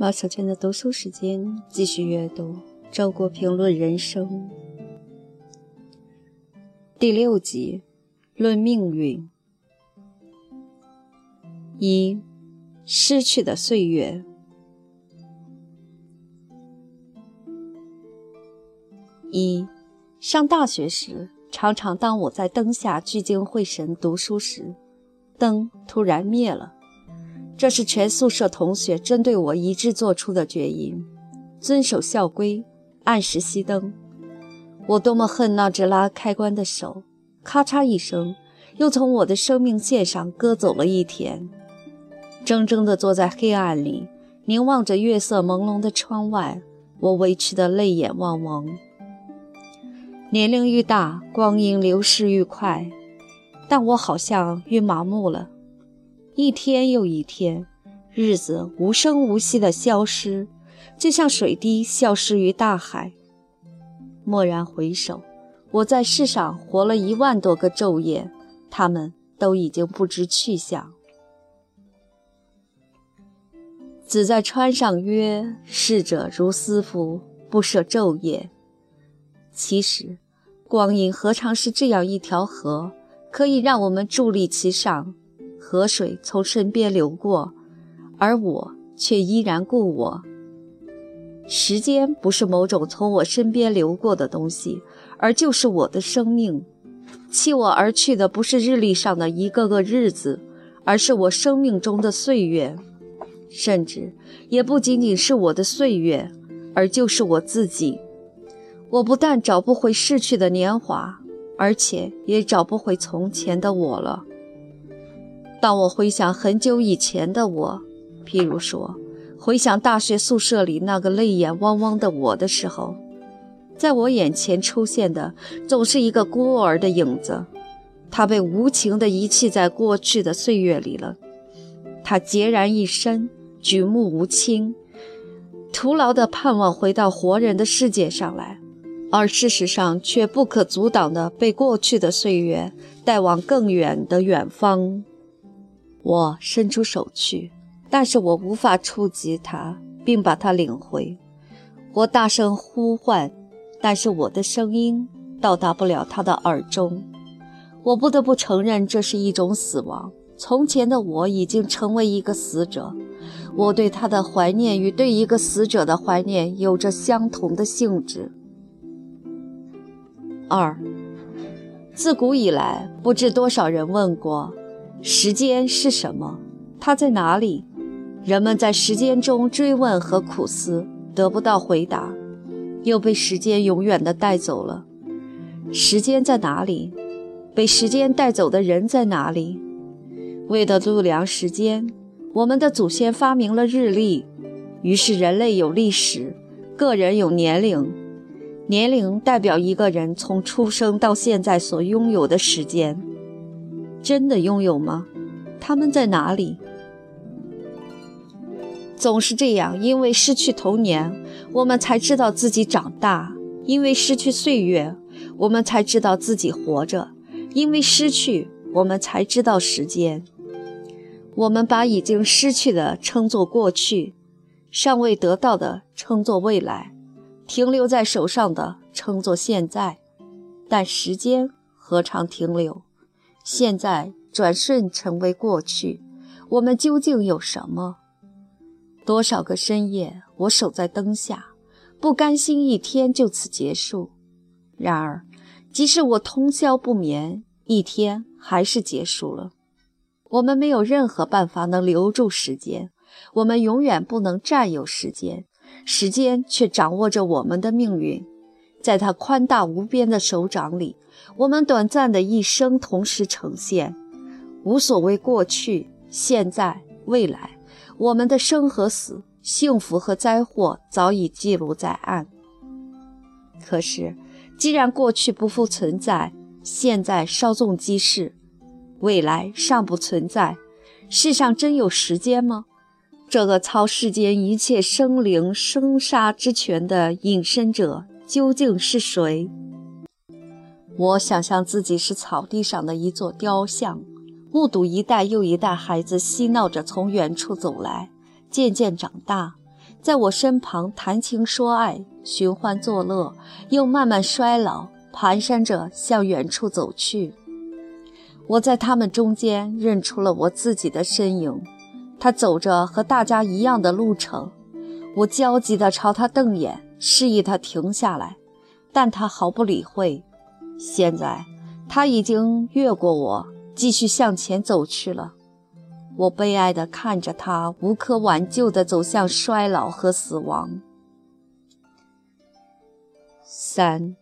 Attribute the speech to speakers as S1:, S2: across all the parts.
S1: 马小娟的读书时间，继续阅读《周国评论人生》第六集《论命运》一失去的岁月。一上大学时，常常当我在灯下聚精会神读书时，灯突然灭了。这是全宿舍同学针对我一致做出的决议：遵守校规，按时熄灯。我多么恨那只拉开关的手！咔嚓一声，又从我的生命线上割走了一天。怔怔地坐在黑暗里，凝望着月色朦胧的窗外，我委屈得泪眼汪汪。年龄愈大，光阴流逝愈快，但我好像愈麻木了。一天又一天，日子无声无息地消失，就像水滴消失于大海。蓦然回首，我在世上活了一万多个昼夜，他们都已经不知去向。子在川上曰：“逝者如斯夫，不舍昼夜。”其实，光阴何尝是这样一条河，可以让我们伫立其上？河水从身边流过，而我却依然故我。时间不是某种从我身边流过的东西，而就是我的生命。弃我而去的不是日历上的一个个日子，而是我生命中的岁月。甚至也不仅仅是我的岁月，而就是我自己。我不但找不回逝去的年华，而且也找不回从前的我了。当我回想很久以前的我，譬如说，回想大学宿舍里那个泪眼汪汪的我的时候，在我眼前出现的总是一个孤儿的影子，他被无情地遗弃在过去的岁月里了。他孑然一身，举目无亲，徒劳地盼望回到活人的世界上来，而事实上却不可阻挡地被过去的岁月带往更远的远方。我伸出手去，但是我无法触及它，并把它领回。我大声呼唤，但是我的声音到达不了他的耳中。我不得不承认，这是一种死亡。从前的我已经成为一个死者。我对他的怀念与对一个死者的怀念有着相同的性质。二，自古以来，不知多少人问过。时间是什么？它在哪里？人们在时间中追问和苦思，得不到回答，又被时间永远地带走了。时间在哪里？被时间带走的人在哪里？为了度量时间，我们的祖先发明了日历，于是人类有历史，个人有年龄。年龄代表一个人从出生到现在所拥有的时间。真的拥有吗？他们在哪里？总是这样，因为失去童年，我们才知道自己长大；因为失去岁月，我们才知道自己活着；因为失去，我们才知道时间。我们把已经失去的称作过去，尚未得到的称作未来，停留在手上的称作现在。但时间何尝停留？现在转瞬成为过去，我们究竟有什么？多少个深夜，我守在灯下，不甘心一天就此结束。然而，即使我通宵不眠，一天还是结束了。我们没有任何办法能留住时间，我们永远不能占有时间，时间却掌握着我们的命运，在他宽大无边的手掌里。我们短暂的一生同时呈现，无所谓过去、现在、未来，我们的生和死、幸福和灾祸早已记录在案。可是，既然过去不复存在，现在稍纵即逝，未来尚不存在，世上真有时间吗？这个操世间一切生灵生杀之权的隐身者究竟是谁？我想象自己是草地上的一座雕像，目睹一代又一代孩子嬉闹着从远处走来，渐渐长大，在我身旁谈情说爱、寻欢作乐，又慢慢衰老，蹒跚着向远处走去。我在他们中间认出了我自己的身影，他走着和大家一样的路程。我焦急地朝他瞪眼，示意他停下来，但他毫不理会。现在他已经越过我，继续向前走去了。我悲哀地看着他无可挽救地走向衰老和死亡。三，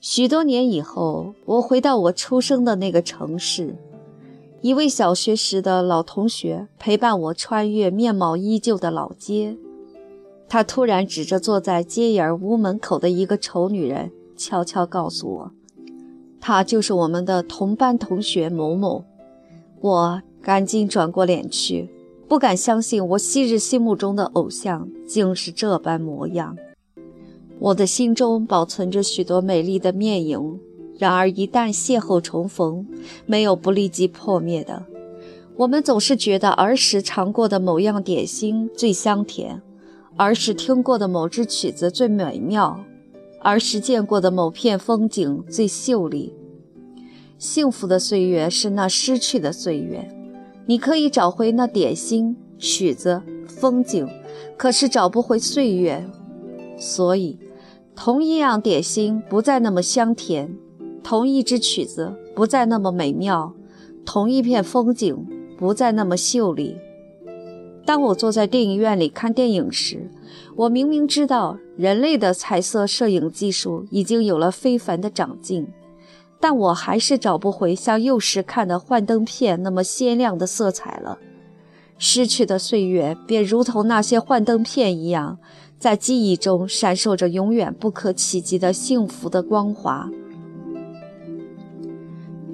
S1: 许多年以后，我回到我出生的那个城市，一位小学时的老同学陪伴我穿越面貌依旧的老街。他突然指着坐在街沿屋门口的一个丑女人，悄悄告诉我：“她就是我们的同班同学某某。”我赶紧转过脸去，不敢相信我昔日心目中的偶像竟是这般模样。我的心中保存着许多美丽的面影，然而一旦邂逅重逢，没有不立即破灭的。我们总是觉得儿时尝过的某样点心最香甜。儿时听过的某支曲子最美妙，儿时见过的某片风景最秀丽。幸福的岁月是那失去的岁月，你可以找回那点心、曲子、风景，可是找不回岁月。所以，同一样点心不再那么香甜，同一支曲子不再那么美妙，同一片风景不再那么秀丽。当我坐在电影院里看电影时，我明明知道人类的彩色摄影技术已经有了非凡的长进，但我还是找不回像幼时看的幻灯片那么鲜亮的色彩了。失去的岁月便如同那些幻灯片一样，在记忆中闪烁着永远不可企及的幸福的光华。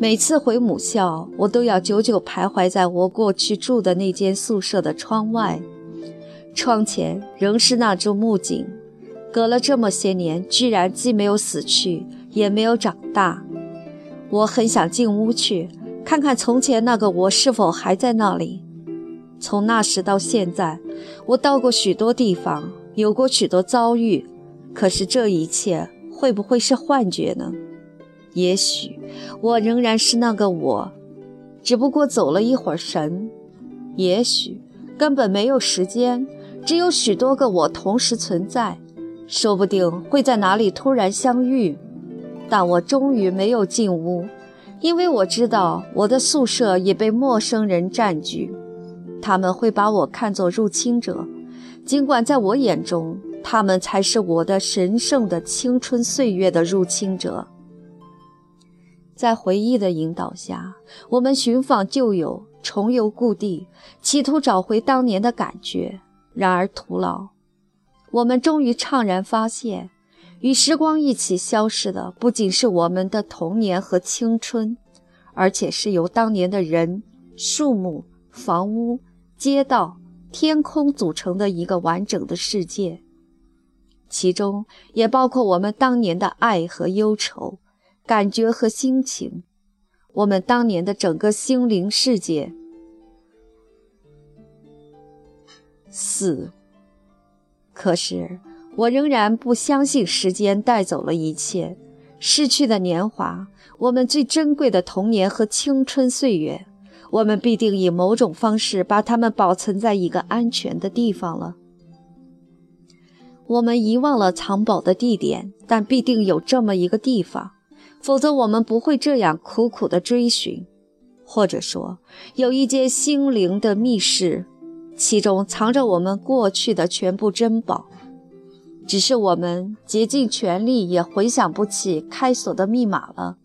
S1: 每次回母校，我都要久久徘徊在我过去住的那间宿舍的窗外，窗前仍是那株木槿，隔了这么些年，居然既没有死去，也没有长大。我很想进屋去看看从前那个我是否还在那里。从那时到现在，我到过许多地方，有过许多遭遇，可是这一切会不会是幻觉呢？也许我仍然是那个我，只不过走了一会儿神。也许根本没有时间，只有许多个我同时存在，说不定会在哪里突然相遇。但我终于没有进屋，因为我知道我的宿舍也被陌生人占据，他们会把我看作入侵者，尽管在我眼中，他们才是我的神圣的青春岁月的入侵者。在回忆的引导下，我们寻访旧友，重游故地，企图找回当年的感觉。然而徒劳。我们终于怅然发现，与时光一起消失的，不仅是我们的童年和青春，而且是由当年的人、树木、房屋、街道、天空组成的一个完整的世界，其中也包括我们当年的爱和忧愁。感觉和心情，我们当年的整个心灵世界。四，可是我仍然不相信时间带走了一切，逝去的年华，我们最珍贵的童年和青春岁月，我们必定以某种方式把它们保存在一个安全的地方了。我们遗忘了藏宝的地点，但必定有这么一个地方。否则，我们不会这样苦苦的追寻，或者说，有一间心灵的密室，其中藏着我们过去的全部珍宝，只是我们竭尽全力也回想不起开锁的密码了。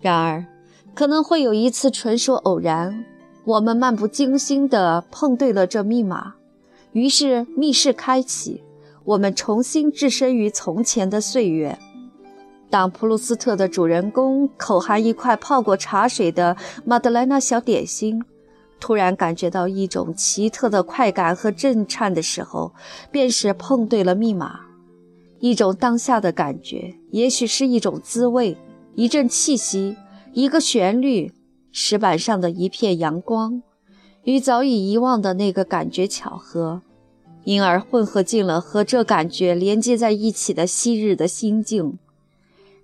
S1: 然而，可能会有一次纯属偶然，我们漫不经心地碰对了这密码，于是密室开启，我们重新置身于从前的岁月。当普鲁斯特的主人公口含一块泡过茶水的马德莱娜小点心，突然感觉到一种奇特的快感和震颤的时候，便是碰对了密码。一种当下的感觉，也许是一种滋味，一阵气息，一个旋律，石板上的一片阳光，与早已遗忘的那个感觉巧合。因而混合进了和这感觉连接在一起的昔日的心境。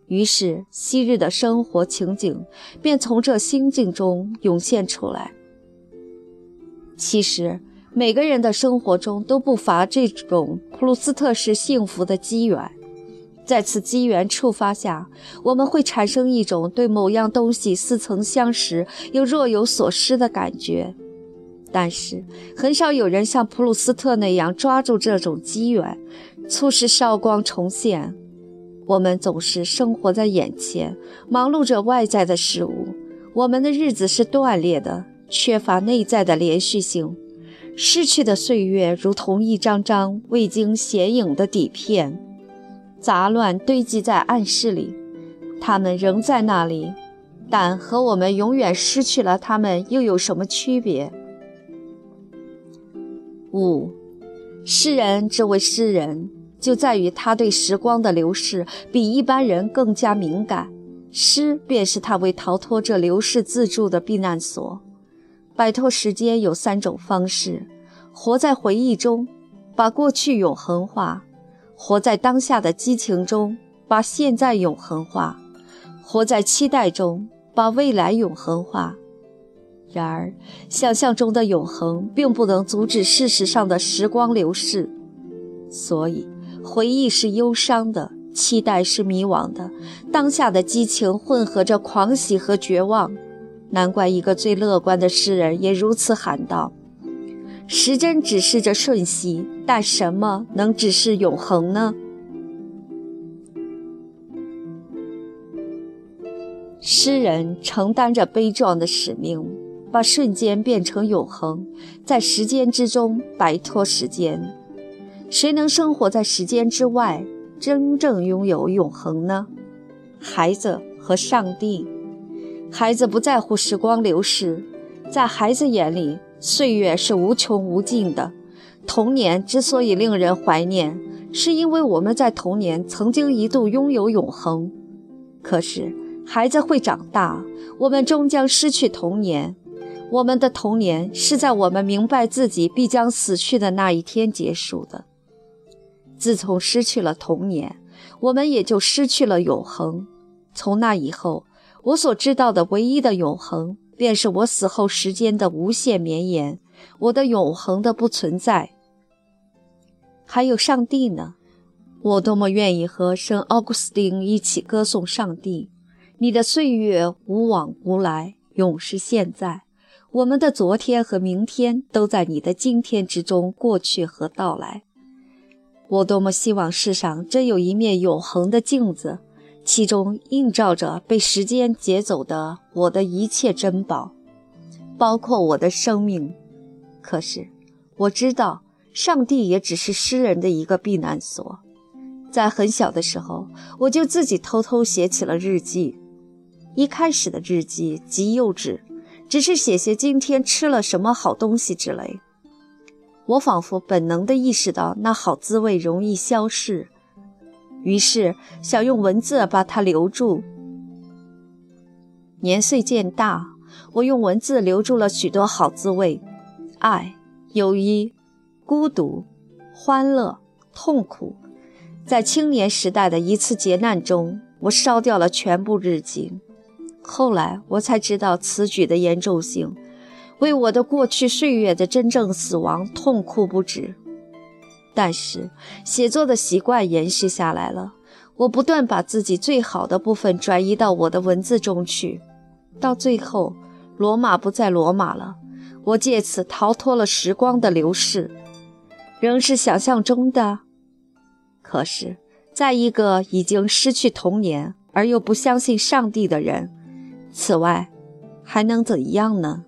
S1: 于是，昔日的生活情景便从这心境中涌现出来。其实，每个人的生活中都不乏这种普鲁斯特式幸福的机缘。在此机缘触发下，我们会产生一种对某样东西似曾相识又若有所失的感觉。但是，很少有人像普鲁斯特那样抓住这种机缘，促使韶光重现。我们总是生活在眼前，忙碌着外在的事物，我们的日子是断裂的，缺乏内在的连续性。逝去的岁月如同一张张未经显影的底片，杂乱堆积在暗室里。它们仍在那里，但和我们永远失去了它们又有什么区别？五，诗人之为诗人。就在于他对时光的流逝比一般人更加敏感，诗便是他为逃脱这流逝自助的避难所。摆脱时间有三种方式：活在回忆中，把过去永恒化；活在当下的激情中，把现在永恒化；活在期待中，把未来永恒化。然而，想象中的永恒并不能阻止事实上的时光流逝，所以。回忆是忧伤的，期待是迷惘的，当下的激情混合着狂喜和绝望。难怪一个最乐观的诗人也如此喊道：“时针指示着瞬息，但什么能指示永恒呢？”诗人承担着悲壮的使命，把瞬间变成永恒，在时间之中摆脱时间。谁能生活在时间之外，真正拥有永恒呢？孩子和上帝。孩子不在乎时光流逝，在孩子眼里，岁月是无穷无尽的。童年之所以令人怀念，是因为我们在童年曾经一度拥有永恒。可是，孩子会长大，我们终将失去童年。我们的童年是在我们明白自己必将死去的那一天结束的。自从失去了童年，我们也就失去了永恒。从那以后，我所知道的唯一的永恒，便是我死后时间的无限绵延，我的永恒的不存在。还有上帝呢？我多么愿意和圣奥古斯丁一起歌颂上帝！你的岁月无往无来，永是现在。我们的昨天和明天都在你的今天之中过去和到来。我多么希望世上真有一面永恒的镜子，其中映照着被时间劫走的我的一切珍宝，包括我的生命。可是，我知道，上帝也只是诗人的一个避难所。在很小的时候，我就自己偷偷写起了日记。一开始的日记极幼稚，只是写写今天吃了什么好东西之类。我仿佛本能地意识到那好滋味容易消逝，于是想用文字把它留住。年岁渐大，我用文字留住了许多好滋味：爱、友谊、孤独、欢乐、痛苦。在青年时代的一次劫难中，我烧掉了全部日记。后来我才知道此举的严重性。为我的过去岁月的真正死亡痛哭不止，但是写作的习惯延续下来了。我不断把自己最好的部分转移到我的文字中去，到最后，罗马不再罗马了。我借此逃脱了时光的流逝，仍是想象中的。可是，在一个已经失去童年而又不相信上帝的人，此外还能怎样呢？